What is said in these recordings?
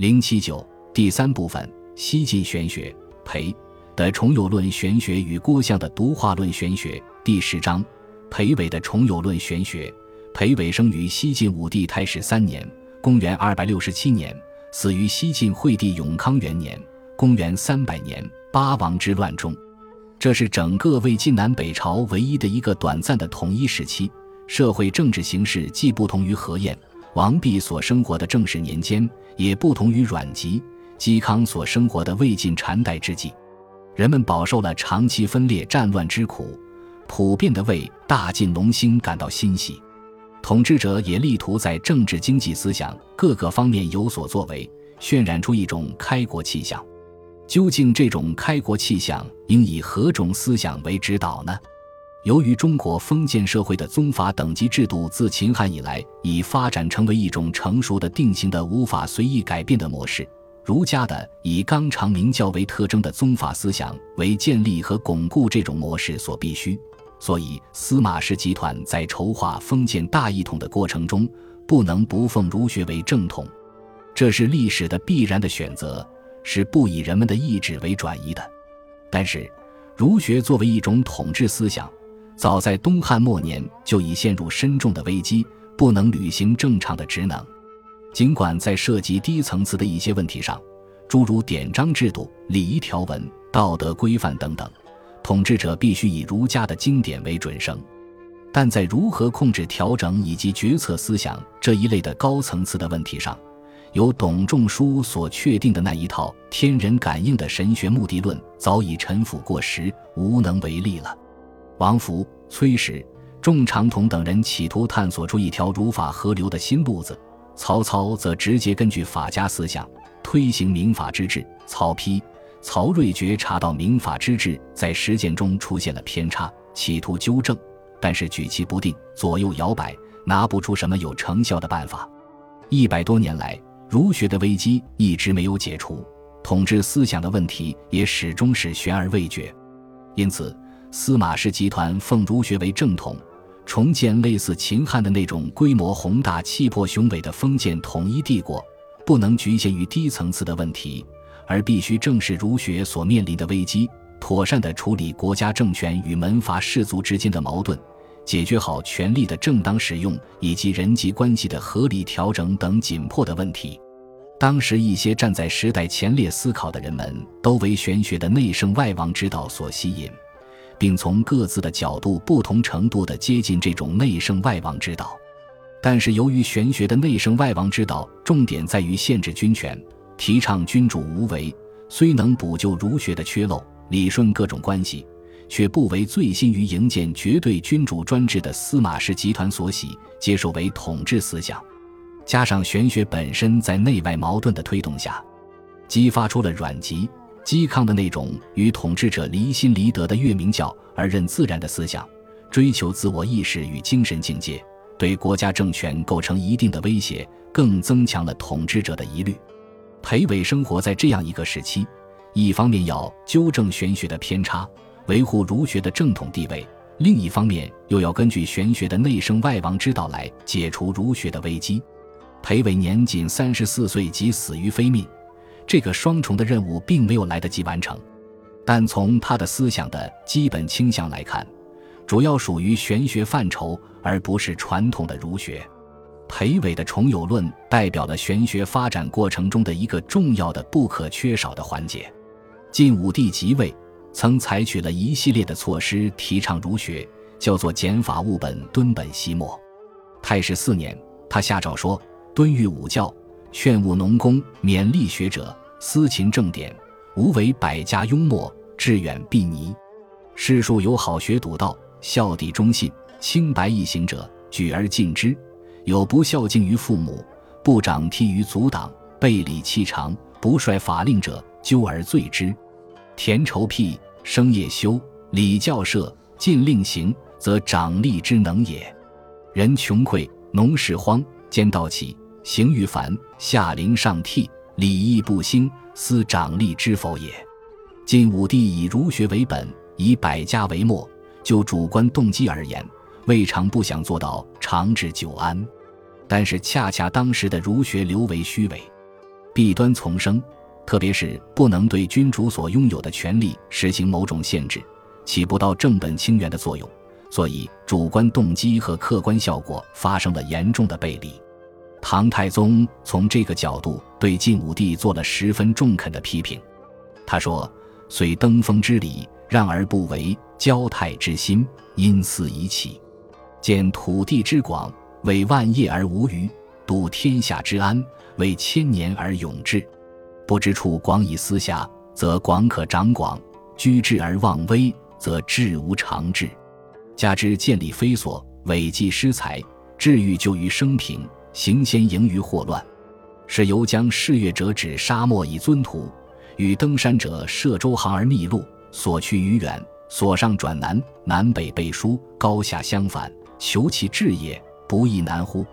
零七九第三部分：西晋玄学裴的重有论玄学与郭象的独化论玄学。第十章：裴伟的重有论玄学。裴伟生于西晋武帝太始三年（公元二百六十七年），死于西晋惠帝永康元年（公元三百年）八王之乱中。这是整个魏晋南北朝唯一的一个短暂的统一时期，社会政治形势既不同于何晏、王弼所生活的正始年间，也不同于阮籍、嵇康所生活的魏晋禅代之际。人们饱受了长期分裂战乱之苦，普遍的为大晋隆兴感到欣喜。统治者也力图在政治、经济、思想各个方面有所作为，渲染出一种开国气象。究竟这种开国气象应以何种思想为指导呢？由于中国封建社会的宗法等级制度自秦汉以来已发展成为一种成熟的、定型的、无法随意改变的模式，儒家的以纲常名教为特征的宗法思想为建立和巩固这种模式所必须，所以司马氏集团在筹划封建大一统的过程中，不能不奉儒学为正统，这是历史的必然的选择。是不以人们的意志为转移的，但是，儒学作为一种统治思想，早在东汉末年就已陷入深重的危机，不能履行正常的职能。尽管在涉及低层次的一些问题上，诸如典章制度、礼仪条文、道德规范等等，统治者必须以儒家的经典为准绳，但在如何控制、调整以及决策思想这一类的高层次的问题上，由董仲舒所确定的那一套天人感应的神学目的论早已陈腐过时，无能为力了。王弗、崔实、仲长统等人企图探索出一条儒法合流的新路子，曹操则直接根据法家思想推行民法之治。曹丕、曹睿觉察到民法之治在实践中出现了偏差，企图纠正，但是举棋不定，左右摇摆，拿不出什么有成效的办法。一百多年来。儒学的危机一直没有解除，统治思想的问题也始终是悬而未决。因此，司马氏集团奉儒学为正统，重建类似秦汉的那种规模宏大、气魄雄伟的封建统一帝国，不能局限于低层次的问题，而必须正视儒学所面临的危机，妥善地处理国家政权与门阀士族之间的矛盾。解决好权力的正当使用以及人际关系的合理调整等紧迫的问题，当时一些站在时代前列思考的人们都为玄学的内圣外王之道所吸引，并从各自的角度不同程度地接近这种内圣外王之道。但是，由于玄学的内圣外王之道重点在于限制君权，提倡君主无为，虽能补救儒学的缺漏，理顺各种关系。却不为醉心于营建绝对君主专制的司马氏集团所喜，接受为统治思想。加上玄学本身在内外矛盾的推动下，激发出了阮籍、嵇康的那种与统治者离心离德的月明教而任自然的思想，追求自我意识与精神境界，对国家政权构成一定的威胁，更增强了统治者的疑虑。裴伟生活在这样一个时期，一方面要纠正玄学的偏差。维护儒学的正统地位，另一方面又要根据玄学的内圣外王之道来解除儒学的危机。裴伟年仅三十四岁即死于非命，这个双重的任务并没有来得及完成。但从他的思想的基本倾向来看，主要属于玄学范畴，而不是传统的儒学。裴伟的重有论代表了玄学发展过程中的一个重要的、不可缺少的环节。晋武帝即位。曾采取了一系列的措施提倡儒学，叫做减法务本，敦本息墨。太史四年，他下诏说：“敦育武教，劝务农工，勉励学者，思勤正典，无为百家庸末，致远必泥。士庶有好学笃道，孝悌忠信，清白易行者，举而尽之；有不孝敬于父母，不长悌于族党，背礼弃常，不率法令者，纠而罪之。”田畴辟，生业修，礼教设，禁令行，则长吏之能也。人穷匮，农事荒，兼盗起，行于繁，下临上替，礼义不兴，思长吏之否也。晋武帝以儒学为本，以百家为末，就主观动机而言，未尝不想做到长治久安。但是恰恰当时的儒学流为虚伪。弊端丛生，特别是不能对君主所拥有的权利实行某种限制，起不到正本清源的作用，所以主观动机和客观效果发生了严重的背离。唐太宗从这个角度对晋武帝做了十分中肯的批评。他说：“虽登封之礼，让而不为；交泰之心，因私已起。见土地之广，为万业而无余；度天下之安，为千年而永志。不知处广以私下，则广可长广；居志而忘微，则志无长志。加之建立非所，违纪失财，至欲就于生平，行先盈于祸乱。是由将视乐者指沙漠以尊土。”与登山者涉舟航而逆路，所去于远，所上转南，南北背书，高下相反，求其志也，不亦难乎？《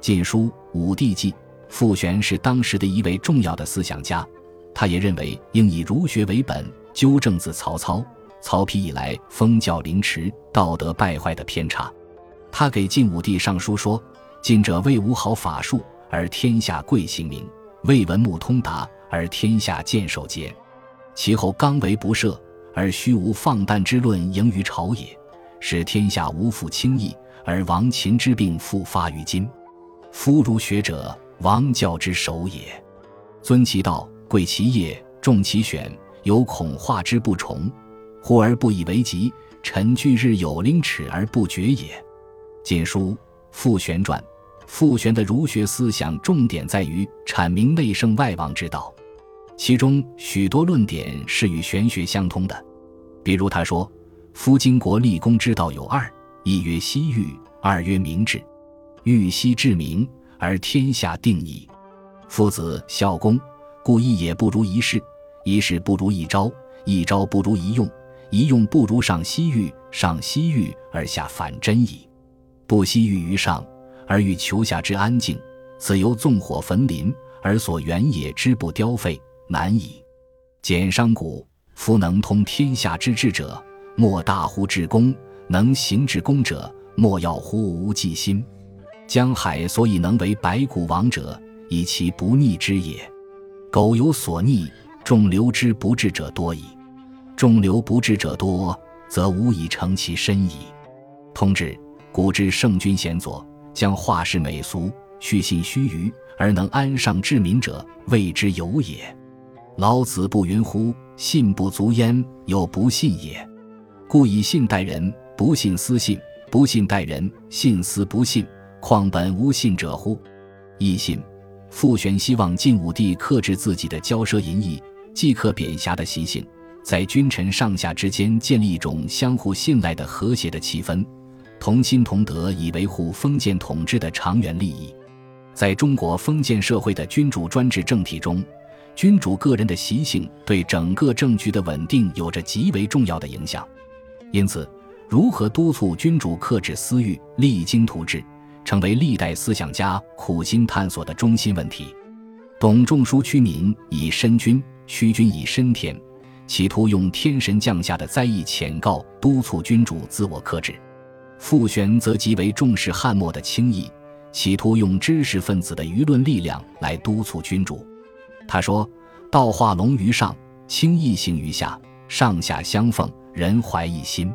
晋书·武帝纪》，傅玄是当时的一位重要的思想家，他也认为应以儒学为本，纠正自曹操、曹丕以来封教凌迟、道德败坏的偏差。他给晋武帝上书说：“近者未无好法术，而天下贵行名；未文目通达。”而天下见守节，其后刚为不赦，而虚无放诞之论盈于朝野，使天下无复轻易，而亡秦之病复发于今。夫儒学者，王教之首也。尊其道，贵其业，重其选，有恐化之不崇，忽而不以为急，臣惧日有凌耻而不绝也。《晋书·傅玄传》，傅玄的儒学思想重点在于阐明内圣外王之道。其中许多论点是与玄学相通的，比如他说：“夫经国立功之道有二，一曰西域，二曰明治。欲西治明，而天下定矣。夫子孝公，故一也不如一事，一事不如一朝，一朝不如一用，一用不如上西域，上西域而下反真矣。不西域于上，而欲求下之安静，此由纵火焚林，而所原野之不凋废。”难矣。简商古，夫能通天下之志者，莫大乎至公；能行至公者，莫要乎无计心。江海所以能为百谷王者，以其不逆之也。苟有所逆，众流之不治者多矣。众流不治者多，则无以成其身矣。通志，古之圣君贤佐，将化世美俗，虚信虚臾，而能安上治民者，谓之有也。老子不云乎？信不足焉，有不信也。故以信待人，不信私信；不信待人，信私不信。况本无信者乎？亦信。傅玄希望晋武帝克制自己的骄奢淫逸、既可贬狭的习性，在君臣上下之间建立一种相互信赖的和谐的气氛，同心同德，以维护封建统治的长远利益。在中国封建社会的君主专制政体中。君主个人的习性对整个政局的稳定有着极为重要的影响，因此，如何督促君主克制私欲、励精图治，成为历代思想家苦心探索的中心问题。董仲舒屈民以身君，屈君以身天，企图用天神降下的灾异浅告督促君主自我克制；傅玄则极为重视汉末的清易，企图用知识分子的舆论力量来督促君主。他说：“道化龙于上，清易行于下，上下相奉，人怀一心。”《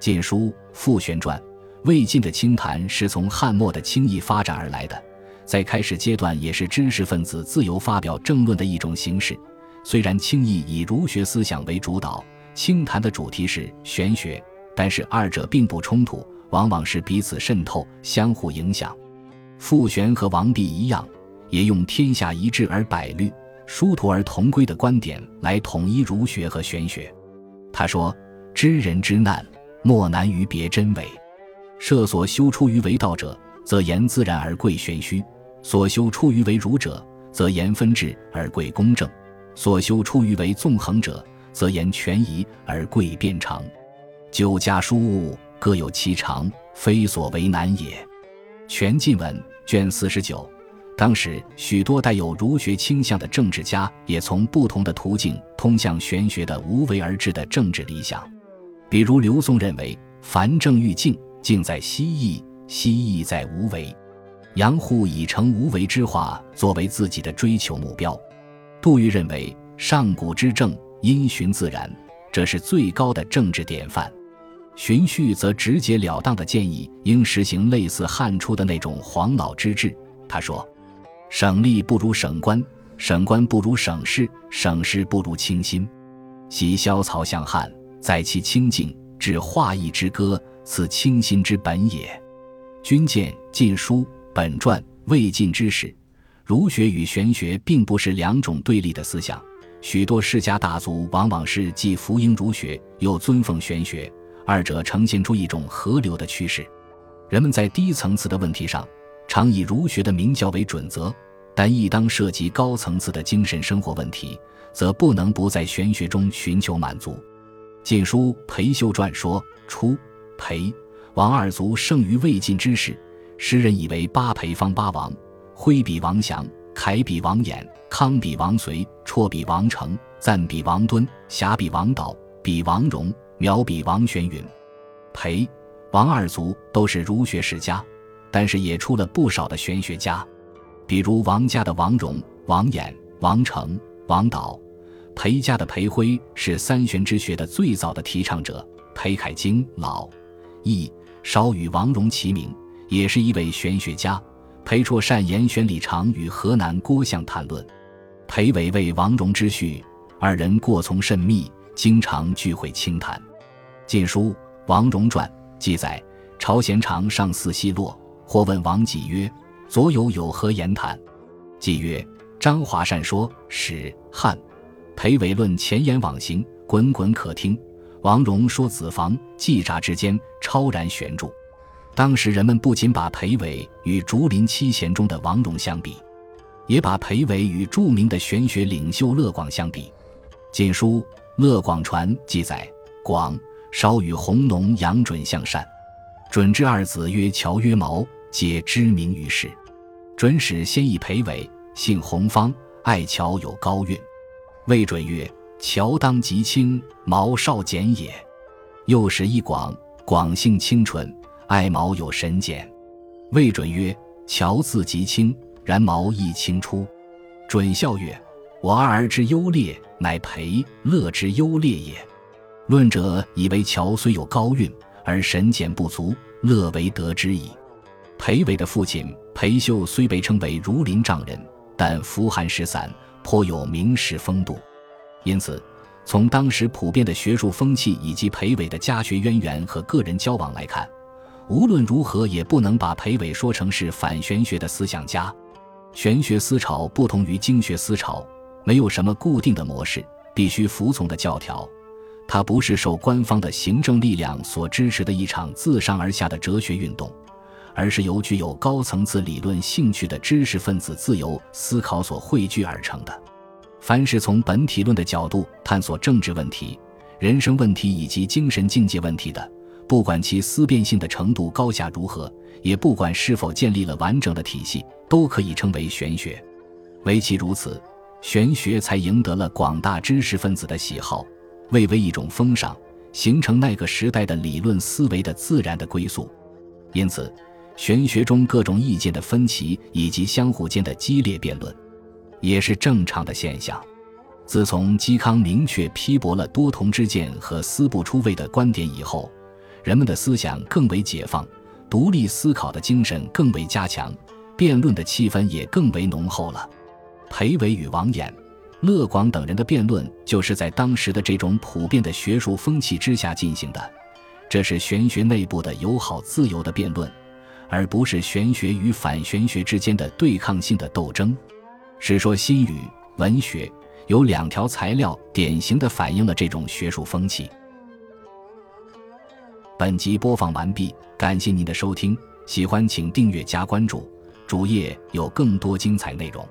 晋书·傅玄传》魏晋的清谈是从汉末的清易发展而来的，在开始阶段也是知识分子自由发表政论的一种形式。虽然轻易以儒学思想为主导，清谈的主题是玄学，但是二者并不冲突，往往是彼此渗透、相互影响。傅玄和王弼一样。也用天下一致而百虑，殊途而同归的观点来统一儒学和玄学。他说：“知人之难，莫难于别真伪。设所修出于为道者，则言自然而贵玄虚；所修出于为儒者，则言分治而贵公正；所修出于为纵横者，则言权宜而贵变长。九家书物各有其长，非所为难也。”全晋文卷四十九。当时，许多带有儒学倾向的政治家也从不同的途径通向玄学的无为而治的政治理想。比如，刘宋认为“凡政欲静，静在希易，希易在无为”；杨户以成无为之化作为自己的追求目标。杜预认为，上古之政因循自然，这是最高的政治典范。荀彧则直截了当地建议，应实行类似汉初的那种黄老之治。他说：“省吏不如省官，省官不如省事，省事不如清心。昔萧曹向汉，在其清净，至化意之歌，此清心之本也。”君见《晋书》本传魏晋之史，儒学与玄学并不是两种对立的思想。许多世家大族往往是既服膺儒学，又尊奉玄学。二者呈现出一种河流的趋势，人们在低层次的问题上常以儒学的明教为准则，但一当涉及高层次的精神生活问题，则不能不在玄学中寻求满足。《晋书·裴秀传》说：“初，裴、王二族胜于魏晋之时，时人以为八裴方八王：挥比王祥，凯比王衍，康比王随，绰比王成，赞比王敦，侠比王导，比王荣。”苗比王玄云、裴、王二族都是儒学世家，但是也出了不少的玄学家，比如王家的王荣、王衍、王成、王导；裴家的裴辉是三玄之学的最早的提倡者。裴凯经老、易少与王荣齐名，也是一位玄学家。裴绰善言玄理常与河南郭象谈论，裴伟为王荣之婿，二人过从甚密，经常聚会清谈。《晋书·王戎传》记载，朝贤常上寺西落，或问王己曰：“左有有何言谈？”季曰：“张华善说史汉，裴伟论前言往行，滚滚可听。王戎说子房，季札之间，超然悬著。”当时人们不仅把裴伟与竹林七贤中的王戎相比，也把裴伟与著名的玄学领袖乐广相比。《晋书·乐广传》记载，广。稍与弘农杨准向善，准之二子曰乔曰毛，皆知名于世。准使先以裴伟，姓弘方，爱乔有高运。魏准曰：乔当极清，毛少简也。又使一广，广性清纯，爱毛有神简。魏准曰：乔字极清，然毛亦清出。准笑曰：我二儿之优劣，乃裴乐之优劣也。论者以为乔虽有高运，而神简不足，乐为得之矣。裴伟的父亲裴秀虽被称为儒林丈人，但服寒食散，颇有名士风度。因此，从当时普遍的学术风气以及裴伟的家学渊源和个人交往来看，无论如何也不能把裴伟说成是反玄学的思想家。玄学思潮不同于经学思潮，没有什么固定的模式，必须服从的教条。它不是受官方的行政力量所支持的一场自上而下的哲学运动，而是由具有高层次理论兴趣的知识分子自由思考所汇聚而成的。凡是从本体论的角度探索政治问题、人生问题以及精神境界问题的，不管其思辨性的程度高下如何，也不管是否建立了完整的体系，都可以称为玄学。唯其如此，玄学才赢得了广大知识分子的喜好。为为一种风尚，形成那个时代的理论思维的自然的归宿。因此，玄学中各种意见的分歧以及相互间的激烈辩论，也是正常的现象。自从嵇康明确批驳了多同之见和思不出位的观点以后，人们的思想更为解放，独立思考的精神更为加强，辩论的气氛也更为浓厚了。裴伟与王衍。乐广等人的辩论，就是在当时的这种普遍的学术风气之下进行的，这是玄学内部的友好自由的辩论，而不是玄学与反玄学之间的对抗性的斗争。《史说新语》文学有两条材料，典型的反映了这种学术风气。本集播放完毕，感谢您的收听，喜欢请订阅加关注，主页有更多精彩内容。